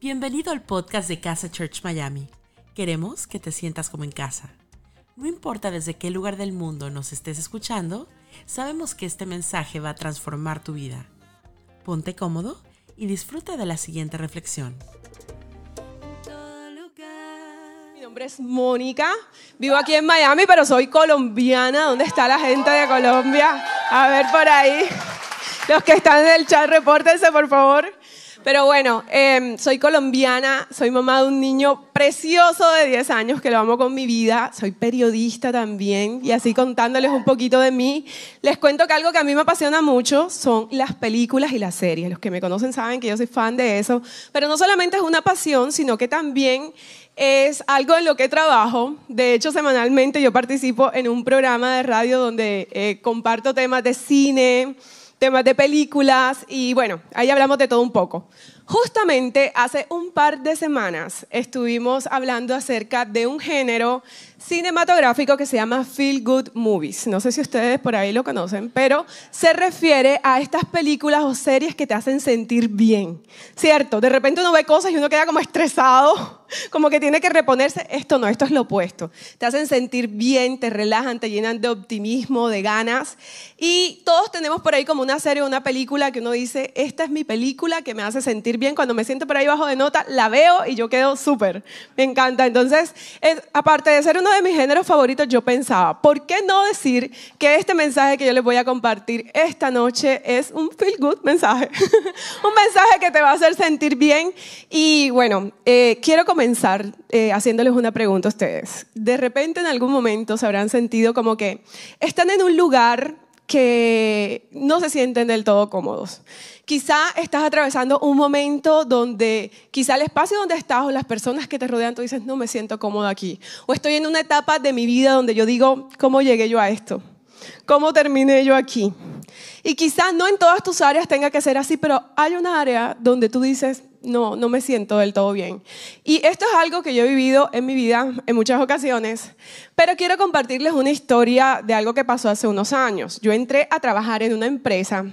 Bienvenido al podcast de Casa Church Miami. Queremos que te sientas como en casa. No importa desde qué lugar del mundo nos estés escuchando, sabemos que este mensaje va a transformar tu vida. Ponte cómodo y disfruta de la siguiente reflexión. Mi nombre es Mónica, vivo aquí en Miami, pero soy colombiana. ¿Dónde está la gente de Colombia? A ver por ahí. Los que están en el chat, repórtense, por favor. Pero bueno, em, soy colombiana, soy mamá de un niño precioso de 10 años que lo amo con mi vida, soy periodista también y así contándoles un poquito de mí, les cuento que algo que a mí me apasiona mucho son las películas y las series. Los que me conocen saben que yo soy fan de eso, pero no solamente es una pasión, sino que también es algo en lo que trabajo. De hecho, semanalmente yo participo en un programa de radio donde eh, comparto temas de cine, temas de películas y bueno, ahí hablamos de todo un poco. Justamente hace un par de semanas estuvimos hablando acerca de un género cinematográfico que se llama Feel Good Movies. No sé si ustedes por ahí lo conocen, pero se refiere a estas películas o series que te hacen sentir bien. ¿Cierto? De repente uno ve cosas y uno queda como estresado, como que tiene que reponerse. Esto no, esto es lo opuesto. Te hacen sentir bien, te relajan, te llenan de optimismo, de ganas. Y todos tenemos por ahí como una serie o una película que uno dice, esta es mi película que me hace sentir bien, cuando me siento por ahí bajo de nota, la veo y yo quedo súper. Me encanta. Entonces, aparte de ser uno de mis géneros favoritos, yo pensaba, ¿por qué no decir que este mensaje que yo les voy a compartir esta noche es un feel good mensaje? un mensaje que te va a hacer sentir bien. Y bueno, eh, quiero comenzar eh, haciéndoles una pregunta a ustedes. De repente en algún momento se habrán sentido como que están en un lugar que no se sienten del todo cómodos. Quizá estás atravesando un momento donde quizá el espacio donde estás o las personas que te rodean, tú dices, no me siento cómodo aquí. O estoy en una etapa de mi vida donde yo digo, ¿cómo llegué yo a esto? ¿Cómo terminé yo aquí? Y quizá no en todas tus áreas tenga que ser así, pero hay una área donde tú dices, no, no me siento del todo bien. Y esto es algo que yo he vivido en mi vida en muchas ocasiones, pero quiero compartirles una historia de algo que pasó hace unos años. Yo entré a trabajar en una empresa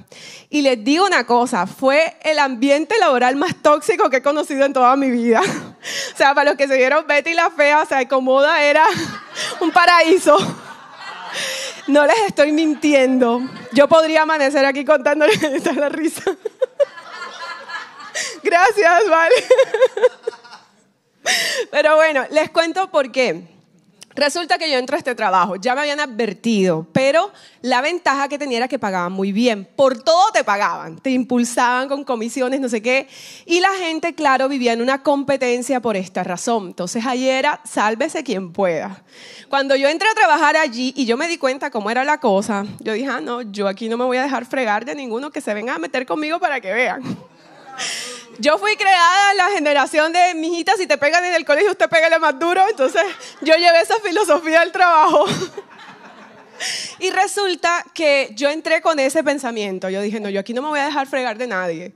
y les digo una cosa, fue el ambiente laboral más tóxico que he conocido en toda mi vida. O sea, para los que se vieron Betty la Fea, o sea, Comoda era un paraíso. No les estoy mintiendo. Yo podría amanecer aquí contándoles la risa. Gracias, vale. Pero bueno, les cuento por qué. Resulta que yo entro a este trabajo, ya me habían advertido, pero la ventaja que tenía era que pagaban muy bien. Por todo te pagaban, te impulsaban con comisiones, no sé qué. Y la gente, claro, vivía en una competencia por esta razón. Entonces ahí era, sálvese quien pueda. Cuando yo entré a trabajar allí y yo me di cuenta cómo era la cosa, yo dije, ah, no, yo aquí no me voy a dejar fregar de ninguno que se venga a meter conmigo para que vean. Yo fui creada en la generación de mijitas, si te pegan en el colegio, usted pégale más duro. Entonces, yo llevé esa filosofía al trabajo. Y resulta que yo entré con ese pensamiento. Yo dije, no, yo aquí no me voy a dejar fregar de nadie.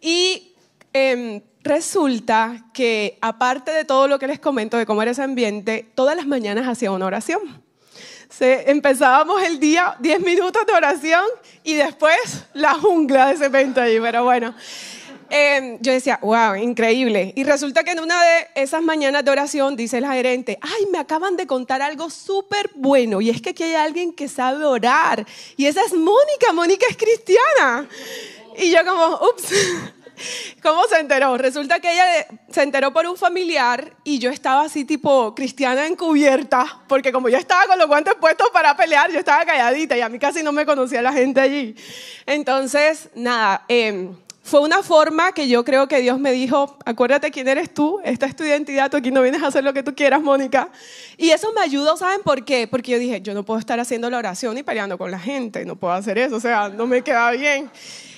Y em, resulta que, aparte de todo lo que les comento de cómo era ese ambiente, todas las mañanas hacía una oración. Se, empezábamos el día 10 minutos de oración y después la jungla de ese evento ahí. Pero bueno, Em, yo decía, wow, increíble. Y resulta que en una de esas mañanas de oración dice el gerente, ay, me acaban de contar algo súper bueno. Y es que aquí hay alguien que sabe orar. Y esa es Mónica, Mónica es cristiana. Y yo como, ups. ¿Cómo se enteró? Resulta que ella se enteró por un familiar y yo estaba así tipo cristiana encubierta, porque como yo estaba con los guantes puestos para pelear, yo estaba calladita y a mí casi no me conocía la gente allí. Entonces, nada, eh, fue una forma que yo creo que Dios me dijo, acuérdate quién eres tú, esta es tu identidad, tú aquí no vienes a hacer lo que tú quieras, Mónica. Y eso me ayudó, ¿saben por qué? Porque yo dije, yo no puedo estar haciendo la oración y peleando con la gente, no puedo hacer eso, o sea, no me queda bien.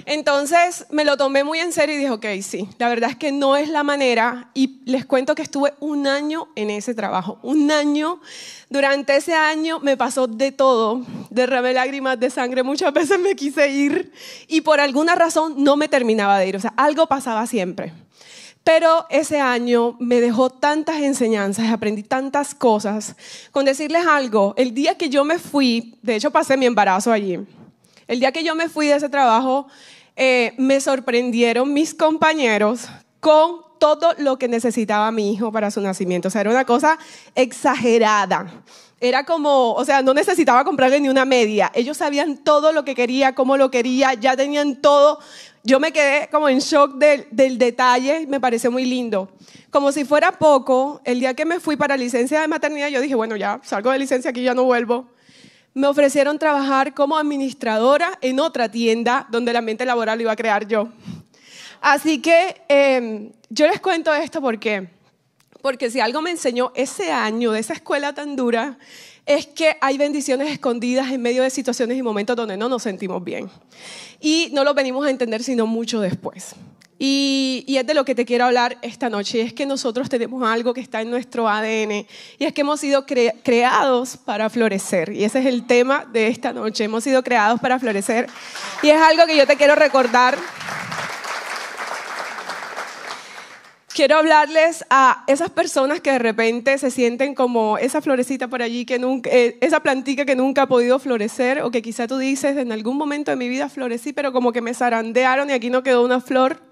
Entonces me lo tomé muy en serio y dije, ok, sí, la verdad es que no es la manera. Y les cuento que estuve un año en ese trabajo, un año. Durante ese año me pasó de todo, derramé lágrimas de sangre, muchas veces me quise ir y por alguna razón no me terminaba de ir, o sea, algo pasaba siempre. Pero ese año me dejó tantas enseñanzas, aprendí tantas cosas. Con decirles algo, el día que yo me fui, de hecho pasé mi embarazo allí, el día que yo me fui de ese trabajo, eh, me sorprendieron mis compañeros con todo lo que necesitaba mi hijo para su nacimiento. O sea, era una cosa exagerada. Era como, o sea, no necesitaba comprarle ni una media. Ellos sabían todo lo que quería, cómo lo quería, ya tenían todo. Yo me quedé como en shock del, del detalle, me pareció muy lindo. Como si fuera poco, el día que me fui para licencia de maternidad, yo dije, bueno, ya salgo de licencia aquí, ya no vuelvo. Me ofrecieron trabajar como administradora en otra tienda donde el ambiente laboral lo iba a crear yo. Así que em, yo les cuento esto porque porque si algo me enseñó ese año de esa escuela tan dura, es que hay bendiciones escondidas en medio de situaciones y momentos donde no nos sentimos bien. Y no lo venimos a entender sino mucho después. Y, es de lo que te quiero hablar esta noche. Y es que nosotros tenemos algo que está en nuestro ADN. Y es que hemos sido creados para florecer. Y ese es el tema de esta noche. Hemos sido creados para florecer. Y es algo que yo te quiero recordar quiero hablarles a esas personas que de repente se sienten como esa florecita por allí, que nunca, eh, esa plantica que nunca ha podido florecer, o que quizá tú dices, en algún momento de mi vida florecí, pero como que me zarandearon y aquí no quedó una flor.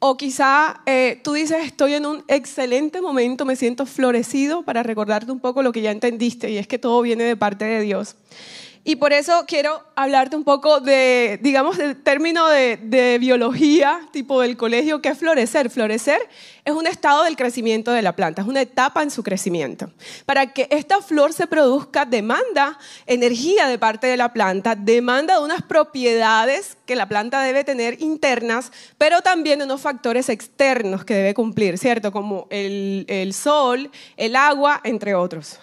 O quizá eh, tú dices, estoy en un excelente momento, me siento florecido para recordarte un poco lo que ya entendiste, y es que todo viene de parte de Dios. Y por eso quiero hablarte un poco de, digamos, del término de, biología, tipo del colegio, que es florecer. Florecer es un estado del crecimiento de la planta, es una etapa en su crecimiento. Para que esta flor se produzca, demanda energía de parte de la planta, demanda de unas propiedades que la planta debe tener internas, pero también unos factores externos que debe cumplir, ¿cierto? Como el, el sol, el agua, entre otros.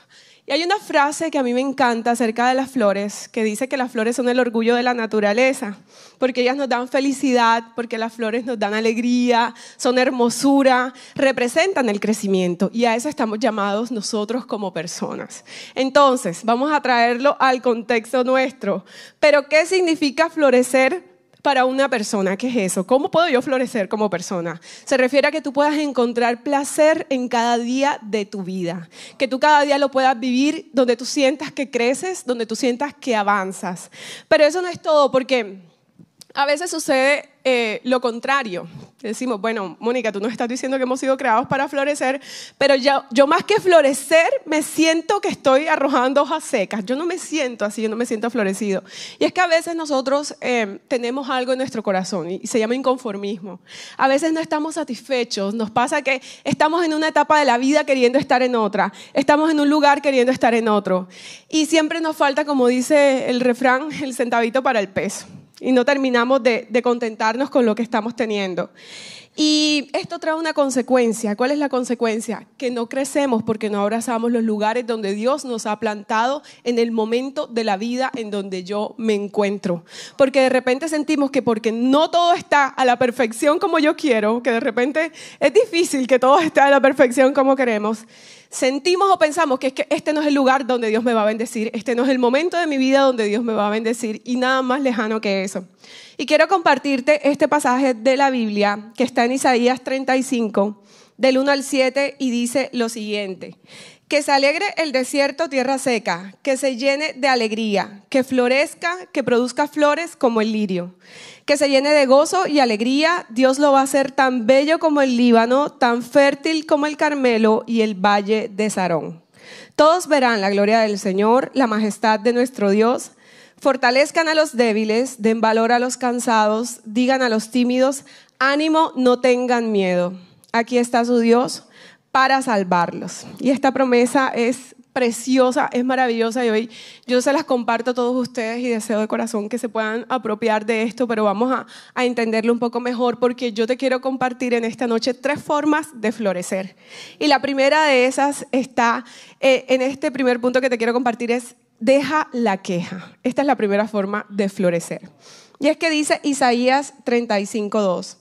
Y hay una frase que a mí me encanta acerca de las flores, que dice que las flores son el orgullo de la naturaleza, porque ellas nos dan felicidad, porque las flores nos dan alegría, son hermosura, representan el crecimiento y a eso estamos llamados nosotros como personas. Entonces, vamos a traerlo al contexto nuestro. Pero, ¿qué significa florecer? Para una persona. ¿Qué es eso? ¿Cómo puedo yo florecer como persona? Se refiere a que tú puedas encontrar placer en cada día de tu vida, que tú cada día lo puedas vivir donde tú sientas que creces, donde tú sientas que avanzas. Pero eso no es todo, porque a veces sucede eh, lo contrario. Decimos, bueno, Mónica, tú nos estás diciendo que hemos sido creados para florecer, pero yo, yo más que florecer me siento que estoy arrojando hojas secas. Yo no me siento así, yo no me siento florecido. Y es que a veces nosotros eh, tenemos algo en nuestro corazón y se llama inconformismo. A veces no estamos satisfechos, nos pasa que estamos en una etapa de la vida queriendo estar en otra, estamos en un lugar queriendo estar en otro. Y siempre nos falta, como dice el refrán, el centavito para el peso y no terminamos de, contentarnos con lo que estamos teniendo. Y esto trae una consecuencia. ¿Cuál es la consecuencia? Que no crecemos porque no abrazamos los lugares donde Dios nos ha plantado en el momento de la vida en donde yo me encuentro. Porque de repente sentimos que porque no todo está a la perfección como yo quiero, que de repente es difícil que todo esté a la perfección como queremos, sentimos o pensamos que, es que este no es el lugar donde Dios me va a bendecir, este no es el momento de mi vida donde Dios me va a bendecir y nada más lejano que eso. Y quiero compartirte este pasaje de la Biblia que está en Isaías 35, del 1 al 7, y dice lo siguiente. Que se alegre el desierto, tierra seca, que se llene de alegría, que florezca, que produzca flores como el lirio que se llene de gozo y alegría. Dios lo va a hacer tan bello como el Líbano, tan fértil como el Carmelo y el valle de Sarón. Todos verán la gloria del Señor, la majestad de nuestro Dios. Fortalezcan a los débiles, den valor a los cansados, digan a los tímidos, ánimo, no tengan miedo. Aquí está su Dios para salvarlos. Y esta promesa es preciosa, es maravillosa y hoy yo se las comparto a todos ustedes y deseo de corazón que se puedan apropiar de esto, pero vamos a, entenderlo un poco mejor porque yo te quiero compartir en esta noche tres formas de florecer. Y la primera de esas está eh, en este primer punto que te quiero compartir es deja la queja. Esta es la primera forma de florecer. Y es que dice Isaías 35.2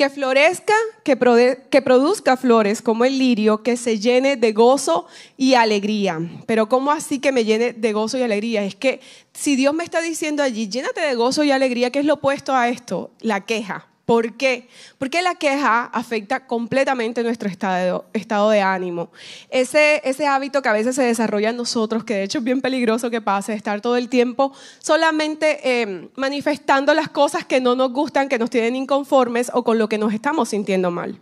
que florezca, que, produzca flores como el lirio, que se llene de gozo y alegría. Pero ¿cómo así que me llene de gozo y alegría? Es que si Dios me está diciendo allí, llénate de gozo y alegría, ¿qué es lo opuesto a esto? La queja. ¿Por qué? Porque la queja afecta completamente nuestro estado, de ánimo. Ese, hábito que a veces se desarrolla en nosotros, que de hecho es bien peligroso que pase, estar todo el tiempo solamente eh, manifestando las cosas que no nos gustan, que nos tienen inconformes o con lo que nos estamos sintiendo mal.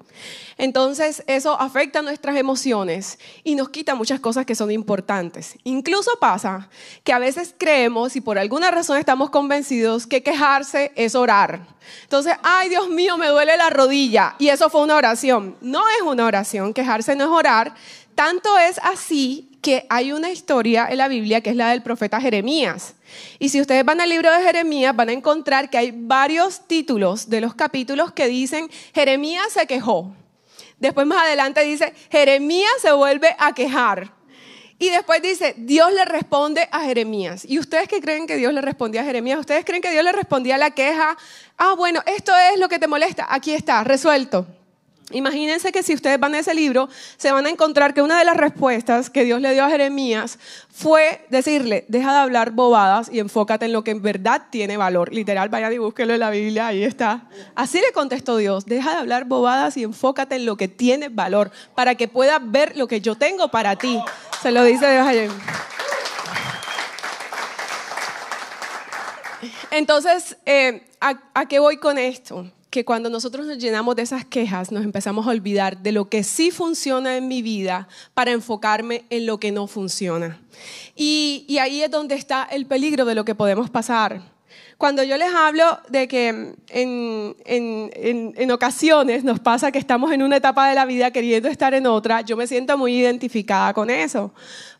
Entonces eso afecta nuestras emociones y nos quita muchas cosas que son importantes. Incluso pasa que a veces creemos y por alguna razón estamos convencidos que quejarse es orar. Entonces, ay Dios mío, me duele la rodilla y eso fue una oración. No es una oración, quejarse no es orar. Tanto es así que hay una historia en la Biblia que es la del profeta Jeremías. Y si ustedes van al libro de Jeremías, van a encontrar que hay varios títulos de los capítulos que dicen Jeremías se quejó. Después más adelante dice Jeremías se vuelve a quejar. Y después dice, Dios le responde a Jeremías. ¿Y ustedes qué creen que Dios le respondía a Jeremías? ¿Ustedes creen que Dios le respondía a la queja? Ah, bueno, esto es lo que te molesta. Aquí está, resuelto. Imagínense que si ustedes van a ese libro, se van a encontrar que una de las respuestas que Dios le dio a Jeremías fue decirle, deja de hablar bobadas y enfócate en lo que en verdad tiene valor. Literal, vaya y búsquelo en la Biblia, ahí está. Así le contestó Dios, deja de hablar bobadas y enfócate en lo que tiene valor, para que puedas ver lo que yo tengo para ti. Se lo dice Dios ayer. Entonces, eh, ¿a qué voy con esto? Que cuando nosotros nos llenamos de esas quejas, nos empezamos a olvidar de lo que sí funciona en mi vida para enfocarme en lo que no funciona. Y, ahí es donde está el peligro de lo que podemos pasar. Cuando yo les hablo de que en, en, ocasiones nos pasa que estamos en una etapa de la vida queriendo estar en otra, yo me siento muy identificada con eso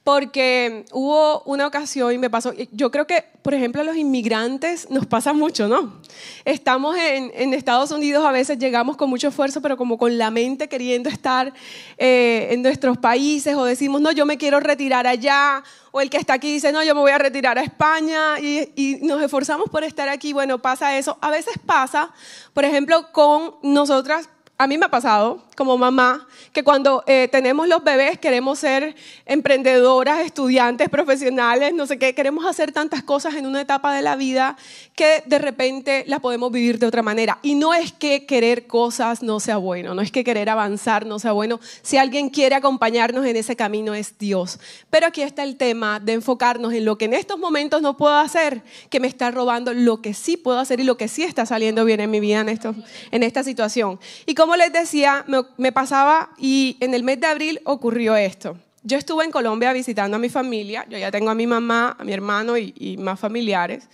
porque hubo una ocasión y me pasó, yo creo que, por ejemplo, a los inmigrantes nos pasa mucho, ¿no? Estamos en, Estados Unidos, a veces llegamos con mucho esfuerzo, pero como con la mente queriendo estar eh, en nuestros países, o decimos, no, yo me quiero retirar allá, o el que está aquí dice, no, yo me voy a retirar a España, y, y nos esforzamos por estar aquí, bueno, pasa eso. A veces pasa, por ejemplo, con nosotras a mí me ha pasado como mamá que cuando eh, tenemos los bebés queremos ser emprendedoras, estudiantes, profesionales, no sé qué, queremos hacer tantas cosas en una etapa de la vida que de repente las podemos vivir de otra manera. Y no es que querer cosas no sea bueno, no es que querer avanzar no sea bueno. Si alguien quiere acompañarnos en ese camino es Dios. Pero aquí está el tema de enfocarnos en lo que en estos momentos no puedo hacer, que me está robando lo que sí puedo hacer y lo que sí está saliendo bien en mi vida en, esto, en esta situación. Y como les decía, me, pasaba y en el mes de abril ocurrió esto. Yo estuve en Colombia visitando a mi familia, yo ya tengo a mi mamá, a mi hermano y, más familiares.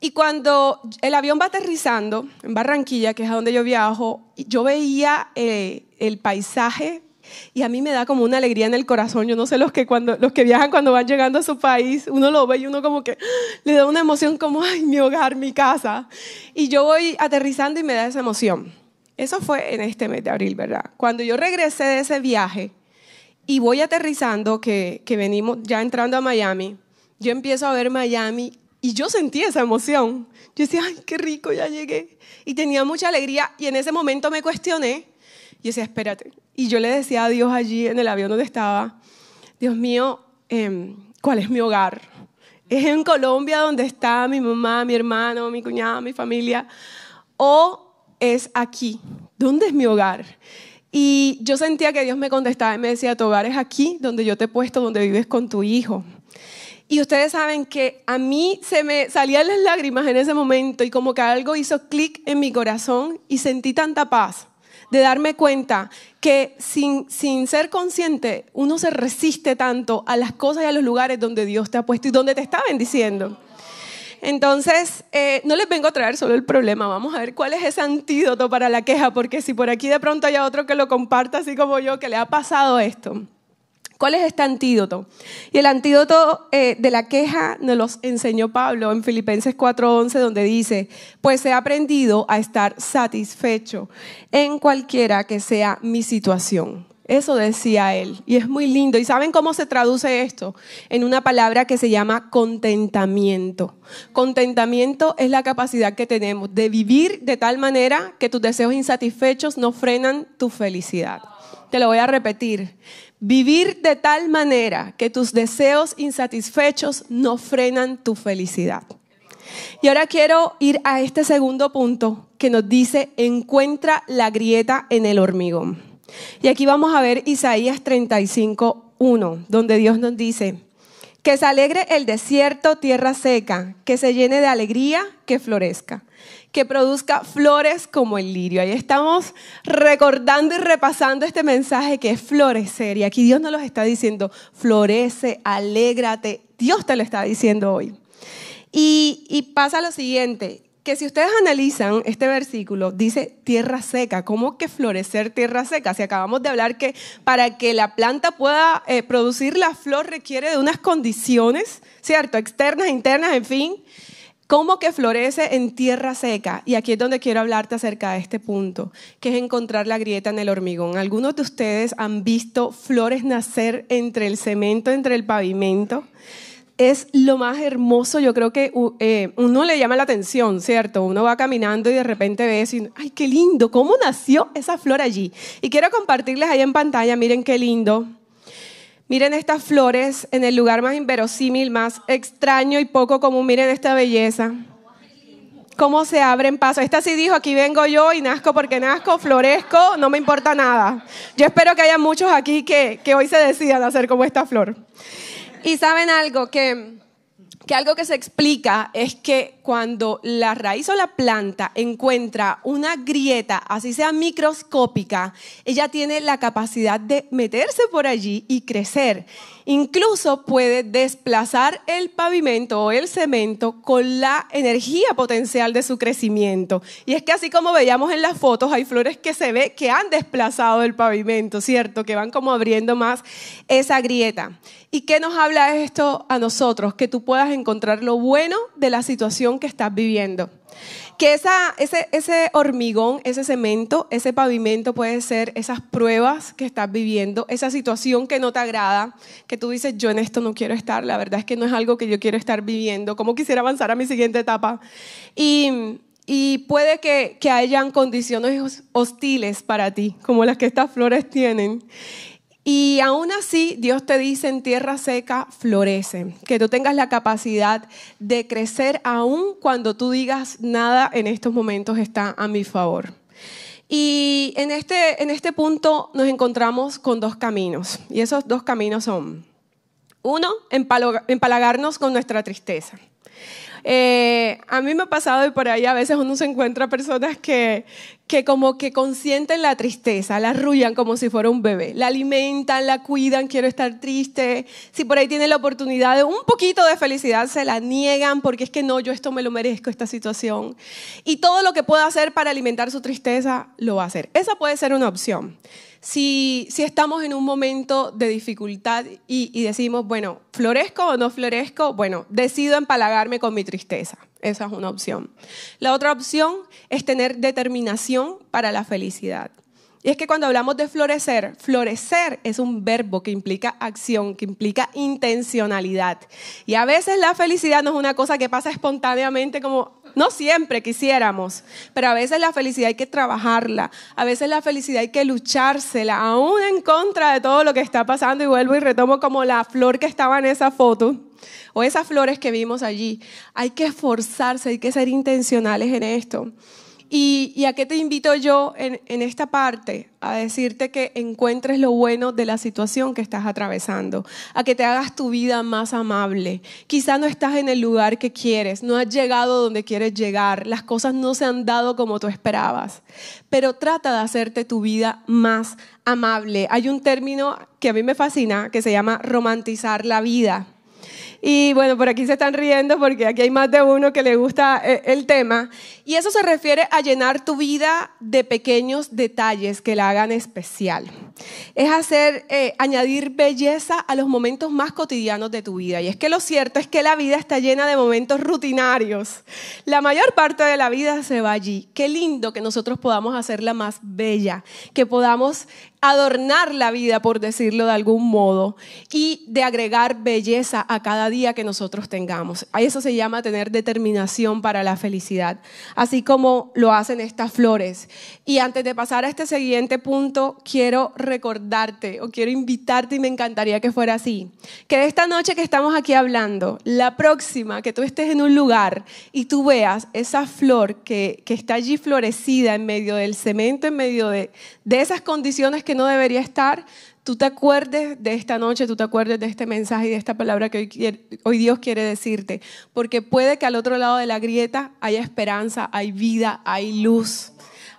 Y cuando el avión va aterrizando en Barranquilla, que es a donde yo viajo, yo veía eh, el paisaje y a mí me da como una alegría en el corazón. Yo no sé los que, cuando, los que viajan cuando van llegando a su país, uno lo ve y uno como que le da una emoción como, ay, mi hogar, mi casa. Y yo voy aterrizando y me da esa emoción. Eso fue en este mes de abril, ¿verdad? Cuando yo regresé de ese viaje y voy aterrizando, que, que venimos ya entrando a Miami, yo empiezo a ver Miami y yo sentí esa emoción. Yo decía, ay, qué rico, ya llegué. Y tenía mucha alegría y en ese momento me cuestioné y decía, espérate. Y yo le decía a Dios allí en el avión donde estaba, Dios mío, em, ¿cuál es mi hogar? ¿Es en Colombia donde está mi mamá, mi hermano, mi cuñada, mi familia? ¿O es aquí. ¿Dónde es mi hogar? Y yo sentía que Dios me contestaba y me decía, tu hogar es aquí, donde yo te he puesto, donde vives con tu hijo. Y ustedes saben que a mí se me salían las lágrimas en ese momento y como que algo hizo clic en mi corazón y sentí tanta paz de darme cuenta que sin, sin ser consciente uno se resiste tanto a las cosas y a los lugares donde Dios te ha puesto y donde te está bendiciendo. Entonces, eh, no les vengo a traer solo el problema, vamos a ver cuál es ese antídoto para la queja, porque si por aquí de pronto hay otro que lo comparta así como yo, que le ha pasado esto. ¿Cuál es este antídoto? Y el antídoto eh, de la queja nos lo enseñó Pablo en Filipenses 4:11, donde dice, pues he aprendido a estar satisfecho en cualquiera que sea mi situación. Eso decía él. Y es muy lindo. ¿Y saben cómo se traduce esto? En una palabra que se llama contentamiento. Contentamiento es la capacidad que tenemos de vivir de tal manera que tus deseos insatisfechos no frenan tu felicidad. Te lo voy a repetir. Vivir de tal manera que tus deseos insatisfechos no frenan tu felicidad. Y ahora quiero ir a este segundo punto que nos dice, encuentra la grieta en el hormigón. Y aquí vamos a ver Isaías 35, 1, donde Dios nos dice, Que se alegre el desierto, tierra seca, que se llene de alegría, que florezca, que produzca flores como el lirio. Ahí estamos recordando y repasando este mensaje que es florecer. Y aquí Dios nos lo está diciendo, florece, alégrate. Dios te lo está diciendo hoy. Y, y pasa lo siguiente, que si ustedes analizan este versículo, dice tierra seca. ¿Cómo que florecer tierra seca? Si acabamos de hablar que para que la planta pueda eh, producir la flor requiere de unas condiciones, ¿cierto? Externas, internas, en fin. ¿Cómo que florece en tierra seca? Y aquí es donde quiero hablarte acerca de este punto, que es encontrar la grieta en el hormigón. Algunos de ustedes han visto flores nacer entre el cemento, entre el pavimento es lo más hermoso, yo creo que eh, uno le llama la atención, ¿cierto? Uno va caminando y de repente ve y, ay, qué lindo, ¿cómo nació esa flor allí? Y quiero compartirles ahí en pantalla, miren qué lindo. Miren estas flores en el lugar más inverosímil, más extraño y poco común, miren esta belleza. Cómo se abren paso. Esta sí dijo, aquí vengo yo y nazco porque nazco, florezco, no me importa nada. Yo espero que haya muchos aquí que, que hoy se decidan hacer como esta flor. Y saben algo que, que algo que se explica es que cuando la raíz o la planta encuentra una grieta, así sea microscópica, ella tiene la capacidad de meterse por allí y crecer. Incluso puede desplazar el pavimento o el cemento con la energía potencial de su crecimiento. Y es que así como veíamos en las fotos, hay flores que se ve que han desplazado el pavimento, ¿cierto? Que van como abriendo más esa grieta. ¿Y qué nos habla esto a nosotros? Que tú puedas encontrar lo bueno de la situación que estás viviendo. Que esa, ese, ese hormigón, ese cemento, ese pavimento puede ser esas pruebas que estás viviendo, esa situación que no te agrada, que tú dices, yo en esto no quiero estar, la verdad es que no es algo que yo quiero estar viviendo, ¿cómo quisiera avanzar a mi siguiente etapa? Y, y puede que, que hayan condiciones hostiles para ti, como las que estas flores tienen. Y aún así, Dios te dice en tierra seca, florece. Que tú tengas la capacidad de crecer aún cuando tú digas nada en estos momentos está a mi favor. Y en este, en este punto nos encontramos con dos caminos. Y esos dos caminos son, uno, empalagarnos con nuestra tristeza. Eh, a mí me ha pasado y por ahí a veces uno se encuentra personas que, que como que consienten la tristeza, la arrullan como si fuera un bebé, la alimentan, la cuidan, quiero estar triste. Si por ahí tienen la oportunidad de un poquito de felicidad, se la niegan porque es que no, yo esto me lo merezco, esta situación. Y todo lo que pueda hacer para alimentar su tristeza, lo va a hacer. Esa puede ser una opción si, estamos en un momento de dificultad y, decimos, bueno, ¿florezco o no florezco? Bueno, decido empalagarme con mi tristeza. Esa es una opción. La otra opción es tener determinación para la felicidad. Y es que cuando hablamos de florecer, florecer es un verbo que implica acción, que implica intencionalidad. Y a veces la felicidad no es una cosa que pasa espontáneamente como no siempre quisiéramos, pero a veces la felicidad hay que trabajarla, a veces la felicidad hay que luchársela, aún en contra de todo lo que está pasando. Y vuelvo y retomo como la flor que estaba en esa foto, o esas flores que vimos allí. Hay que esforzarse, hay que ser intencionales en esto. ¿Y, a qué te invito yo en, en, esta parte? A decirte que encuentres lo bueno de la situación que estás atravesando, a que te hagas tu vida más amable. Quizá no estás en el lugar que quieres, no has llegado donde quieres llegar, las cosas no se han dado como tú esperabas, pero trata de hacerte tu vida más amable. Hay un término que a mí me fascina que se llama romantizar la vida. Y bueno, por aquí se están riendo porque aquí hay más de uno que le gusta eh, el tema. Y eso se refiere a llenar tu vida de pequeños detalles que la hagan especial. Es hacer, eh, añadir belleza a los momentos más cotidianos de tu vida. Y es que lo cierto es que la vida está llena de momentos rutinarios. La mayor parte de la vida se va allí. Qué lindo que nosotros podamos hacerla más bella, que podamos adornar la vida, por decirlo de algún modo, y de agregar belleza a cada día que nosotros tengamos. A eso se llama tener determinación para la felicidad, así como lo hacen estas flores. Y antes de pasar a este siguiente punto, quiero recordarte o quiero invitarte y me encantaría que fuera así, que de esta noche que estamos aquí hablando, la próxima, que tú estés en un lugar y tú veas esa flor que, que está allí florecida en medio del cemento, en medio de, de esas condiciones que no debería estar, tú te acuerdes de esta noche, tú te acuerdes de este mensaje y de esta palabra que hoy, Dios quiere decirte, porque puede que al otro lado de la grieta haya esperanza, hay vida, hay luz.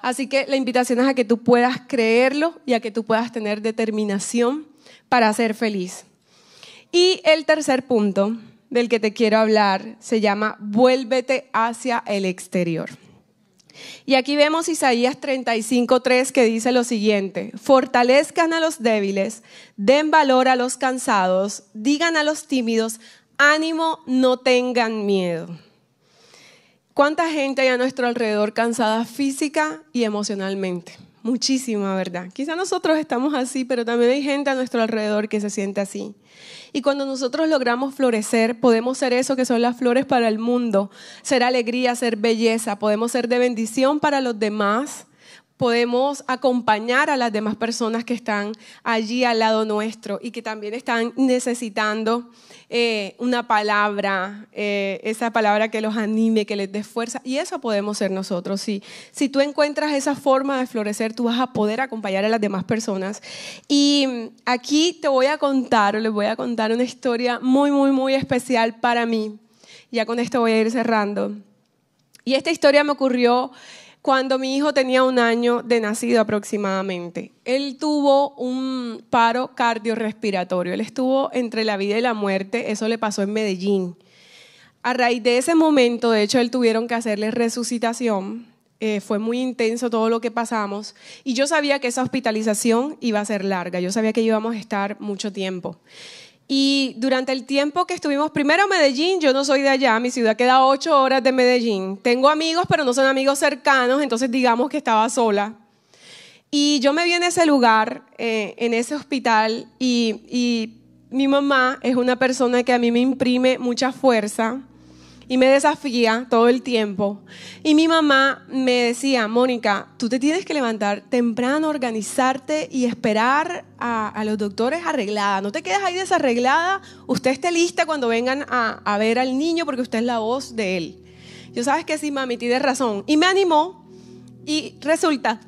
Así que la invitación es a que tú puedas creerlo y a que tú puedas tener determinación para ser feliz. Y el tercer punto del que te quiero hablar se llama vuélvete hacia el exterior. Y aquí vemos Isaías 35:3 que dice lo siguiente, fortalezcan a los débiles, den valor a los cansados, digan a los tímidos, ánimo, no tengan miedo. ¿Cuánta gente hay a nuestro alrededor cansada física y emocionalmente? Muchísima, ¿verdad? Quizá nosotros estamos así, pero también hay gente a nuestro alrededor que se siente así. Y cuando nosotros logramos florecer, podemos ser eso que son las flores para el mundo, ser alegría, ser belleza, podemos ser de bendición para los demás, podemos acompañar a las demás personas que están allí al lado nuestro y que también están necesitando eh, una palabra, eh, esa palabra que los anime, que les dé fuerza. Y eso podemos ser nosotros. Si, si tú encuentras esa forma de florecer, tú vas a poder acompañar a las demás personas. Y aquí te voy a contar, o les voy a contar una historia muy, muy, muy especial para mí. Ya con esto voy a ir cerrando. Y esta historia me ocurrió cuando mi hijo tenía un año de nacido aproximadamente. Él tuvo un paro cardiorrespiratorio, él estuvo entre la vida y la muerte, eso le pasó en Medellín. A raíz de ese momento, de hecho, él tuvieron que hacerle resucitación. Eh, fue muy intenso todo lo que pasamos y yo sabía que esa hospitalización iba a ser larga, yo sabía que íbamos a estar mucho tiempo. Y durante el tiempo que estuvimos, primero Medellín, yo no soy de allá, mi ciudad queda ocho horas de Medellín. Tengo amigos, pero no son amigos cercanos, entonces digamos que estaba sola. Y yo me vi en ese lugar, eh, en ese hospital, y mi mamá es una persona que a mí me imprime mucha fuerza y me desafía todo el tiempo. Y mi mamá me decía, Mónica, tú te tienes que levantar temprano, organizarte y esperar a, los doctores arreglada. No te quedes ahí desarreglada. Usted esté lista cuando vengan a, a ver al niño porque usted es la voz de él. Yo sabes que sí, mami, tienes razón. Y me animó y resulta,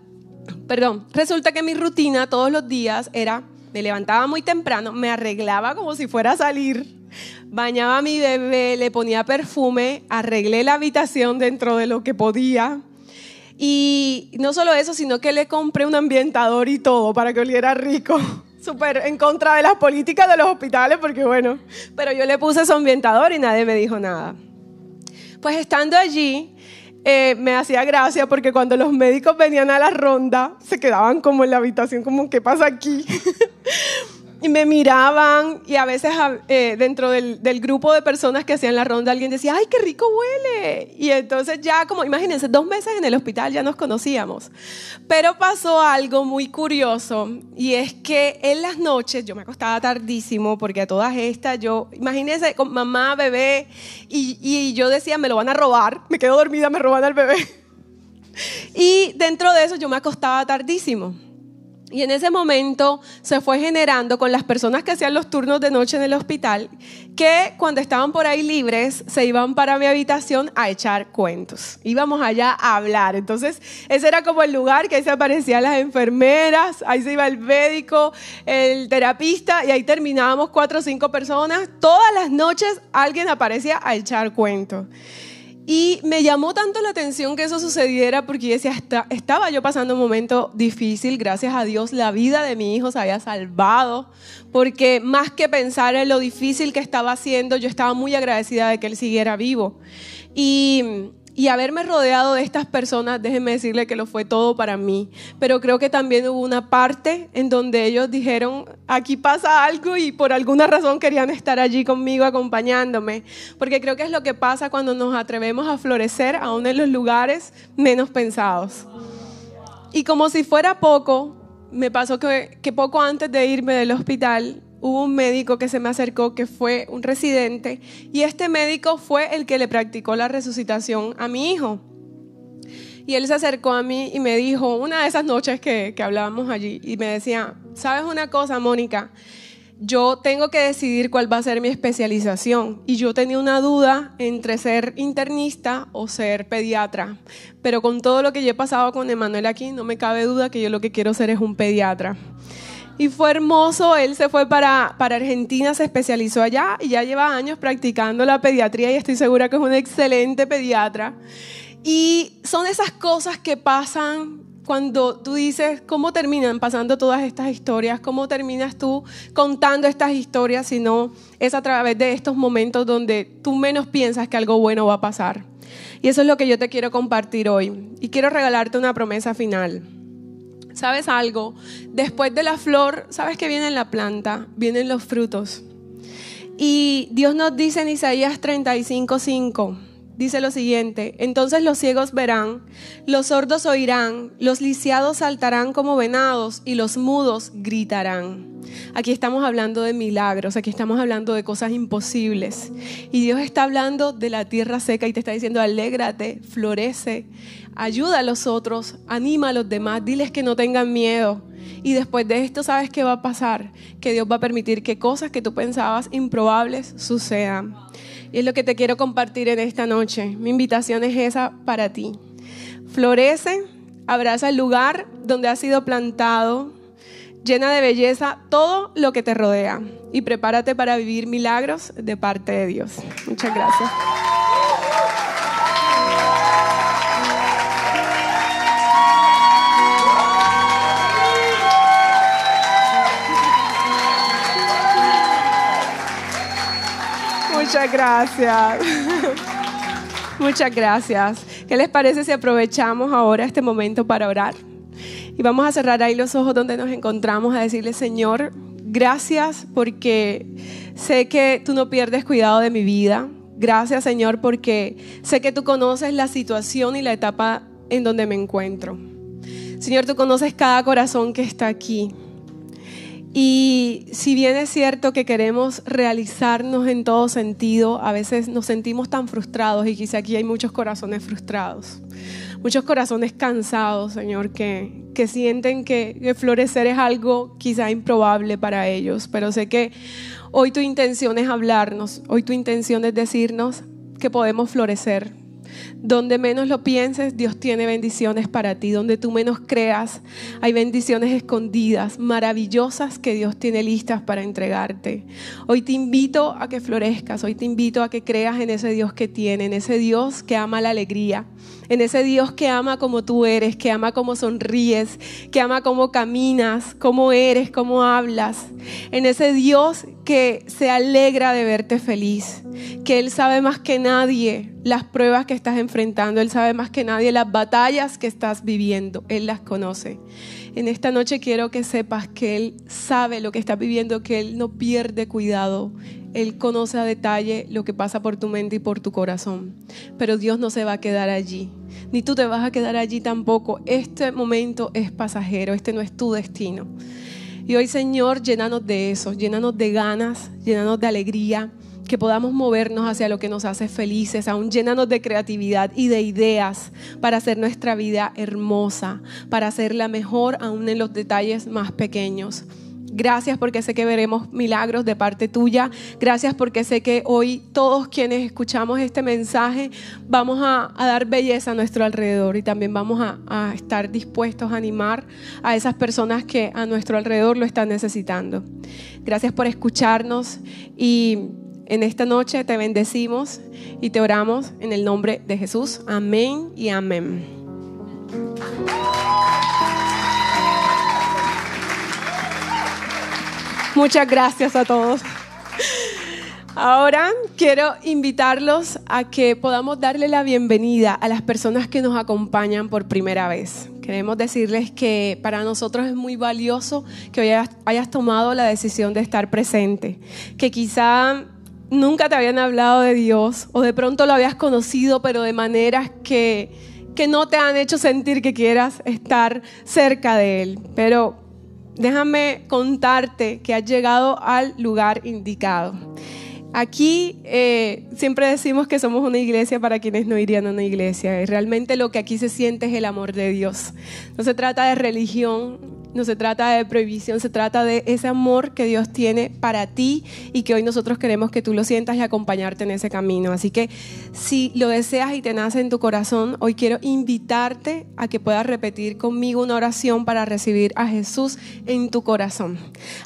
perdón, resulta que mi rutina todos los días era, me levantaba muy temprano, me arreglaba como si fuera a salir bañaba a mi bebé, le ponía perfume, arreglé la habitación dentro de lo que podía. Y no solo eso, sino que le compré un ambientador y todo para que oliera rico. Súper en contra de las políticas de los hospitales, porque bueno, pero yo le puse su ambientador y nadie me dijo nada. Pues estando allí, eh, me hacía gracia porque cuando los médicos venían a la ronda, se quedaban como en la habitación, como, ¿qué pasa aquí? me miraban y a veces eh, dentro del, grupo de personas que hacían la ronda alguien decía, ay, qué rico huele. Y entonces ya como, imagínense, dos meses en el hospital ya nos conocíamos. Pero pasó algo muy curioso y es que en las noches yo me acostaba tardísimo porque a todas estas yo, imagínense, con mamá, bebé, y, y yo decía, me lo van a robar, me quedo dormida, me roban al bebé. Y dentro de eso yo me acostaba tardísimo. Y en ese momento se fue generando con las personas que hacían los turnos de noche en el hospital, que cuando estaban por ahí libres se iban para mi habitación a echar cuentos. Íbamos allá a hablar. Entonces ese era como el lugar que ahí se aparecían las enfermeras, ahí se iba el médico, el terapista y ahí terminábamos cuatro o cinco personas. Todas las noches alguien aparecía a echar cuentos. Y me llamó tanto la atención que eso sucediera porque decía, estaba yo pasando un momento difícil, gracias a Dios la vida de mi hijo se había salvado, porque más que pensar en lo difícil que estaba haciendo, yo estaba muy agradecida de que él siguiera vivo. Y y haberme rodeado de estas personas, déjenme decirle que lo fue todo para mí. Pero creo que también hubo una parte en donde ellos dijeron, aquí pasa algo y por alguna razón querían estar allí conmigo acompañándome. Porque creo que es lo que pasa cuando nos atrevemos a florecer aún en los lugares menos pensados. Y como si fuera poco, me pasó que, que poco antes de irme del hospital, hubo un médico que se me acercó que fue un residente y este médico fue el que le practicó la resucitación a mi hijo. Y él se acercó a mí y me dijo, una de esas noches que, que hablábamos allí, y me decía, ¿sabes una cosa, Mónica? Yo tengo que decidir cuál va a ser mi especialización. Y yo tenía una duda entre ser internista o ser pediatra. Pero con todo lo que yo he pasado con Emanuel aquí, no me cabe duda que yo lo que quiero ser es un pediatra. Y fue hermoso, él se fue para, para Argentina, se especializó allá y ya lleva años practicando la pediatría y estoy segura que es un excelente pediatra. Y son esas cosas que pasan cuando tú dices, ¿cómo terminan pasando todas estas historias? ¿Cómo terminas tú contando estas historias si no es a través de estos momentos donde tú menos piensas que algo bueno va a pasar? Y eso es lo que yo te quiero compartir hoy. Y quiero regalarte una promesa final. ¿Sabes algo? Después de la flor, ¿sabes que viene en la planta? Vienen los frutos. Y Dios nos dice en Isaías 35:5 dice lo siguiente, entonces los ciegos verán, los sordos oirán, los lisiados saltarán como venados y los mudos gritarán. Aquí estamos hablando de milagros, aquí estamos hablando de cosas imposibles. Y Dios está hablando de la tierra seca y te está diciendo, alégrate, florece, ayuda a los otros, anima a los demás, diles que no tengan miedo. Y después de esto, ¿sabes qué va a pasar? Que Dios va a permitir que cosas que tú pensabas improbables sucedan. Y es lo que te quiero compartir en esta noche. Mi invitación es esa para ti. Florece, abraza el lugar donde has sido plantado, llena de belleza todo lo que te rodea y prepárate para vivir milagros de parte de Dios. Muchas gracias. Muchas gracias. Muchas gracias. ¿Qué les parece si aprovechamos ahora este momento para orar? Y vamos a cerrar ahí los ojos donde nos encontramos a decirle, Señor, gracias porque sé que tú no pierdes cuidado de mi vida. Gracias, Señor, porque sé que tú conoces la situación y la etapa en donde me encuentro. Señor, tú conoces cada corazón que está aquí. Y si bien es cierto que queremos realizarnos en todo sentido, a veces nos sentimos tan frustrados y quizá aquí hay muchos corazones frustrados, muchos corazones cansados, Señor, que, que sienten que, que florecer es algo quizá improbable para ellos, pero sé que hoy tu intención es hablarnos, hoy tu intención es decirnos que podemos florecer, donde menos lo pienses, Dios tiene bendiciones para ti. Donde tú menos creas, hay bendiciones escondidas, maravillosas que Dios tiene listas para entregarte. Hoy te invito a que florezcas, hoy te invito a que creas en ese Dios que tiene, en ese Dios que ama la alegría, en ese Dios que ama como tú eres, que ama como sonríes, que ama como caminas, cómo eres, cómo hablas, en ese Dios que se alegra de verte feliz, que Él sabe más que nadie las pruebas que estás enfrentando, Él sabe más que nadie las batallas que estás viviendo, Él las conoce. En esta noche quiero que sepas que Él sabe lo que estás viviendo, que Él no pierde cuidado, Él conoce a detalle lo que pasa por tu mente y por tu corazón, pero Dios no se va a quedar allí, ni tú te vas a quedar allí tampoco. Este momento es pasajero, este no es tu destino. Y hoy, Señor, llénanos de eso, llénanos de ganas, llénanos de alegría, que podamos movernos hacia lo que nos hace felices, aún llénanos de creatividad y de ideas para hacer nuestra vida hermosa, para hacerla mejor aún en los detalles más pequeños. Gracias porque sé que veremos milagros de parte tuya. Gracias porque sé que hoy todos quienes escuchamos este mensaje vamos a, dar belleza a nuestro alrededor y también vamos a, estar dispuestos a animar a esas personas que a nuestro alrededor lo están necesitando. Gracias por escucharnos y en esta noche te bendecimos y te oramos en el nombre de Jesús. Amén y amén. Muchas gracias a todos. Ahora quiero invitarlos a que podamos darle la bienvenida a las personas que nos acompañan por primera vez. Queremos decirles que para nosotros es muy valioso que hoy hayas, tomado la decisión de estar presente, que quizá nunca te habían hablado de Dios o de pronto lo habías conocido pero de maneras que, que no te han hecho sentir que quieras estar cerca de Él. Pero déjame contarte que has llegado al lugar indicado. Aquí eh, siempre decimos que somos una iglesia para quienes no irían a una iglesia. Y realmente lo que aquí se siente es el amor de Dios. No se trata de religión no se trata de prohibición, se trata de ese amor que Dios tiene para ti y que hoy nosotros queremos que tú lo sientas y acompañarte en ese camino. Así que si lo deseas y te nace en tu corazón, hoy quiero invitarte a que puedas repetir conmigo una oración para recibir a Jesús en tu corazón.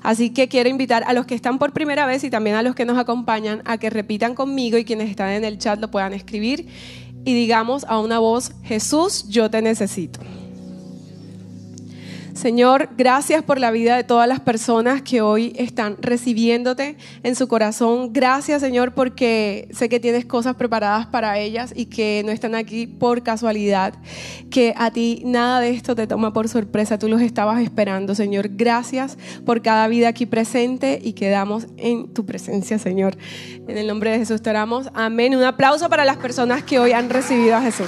Así que quiero invitar a los que están por primera vez y también a los que nos acompañan a que repitan conmigo y quienes están en el chat lo puedan escribir y digamos a una voz, Jesús, yo te necesito. Señor, gracias por la vida de todas las personas que hoy están recibiéndote en su corazón. Gracias, Señor, porque sé que tienes cosas preparadas para ellas y que no están aquí por casualidad, que a ti nada de esto te toma por sorpresa, tú los estabas esperando, Señor. Gracias por cada vida aquí presente y quedamos en tu presencia, Señor. En el nombre de Jesús te oramos. Amén. Un aplauso para las personas que hoy han recibido a Jesús.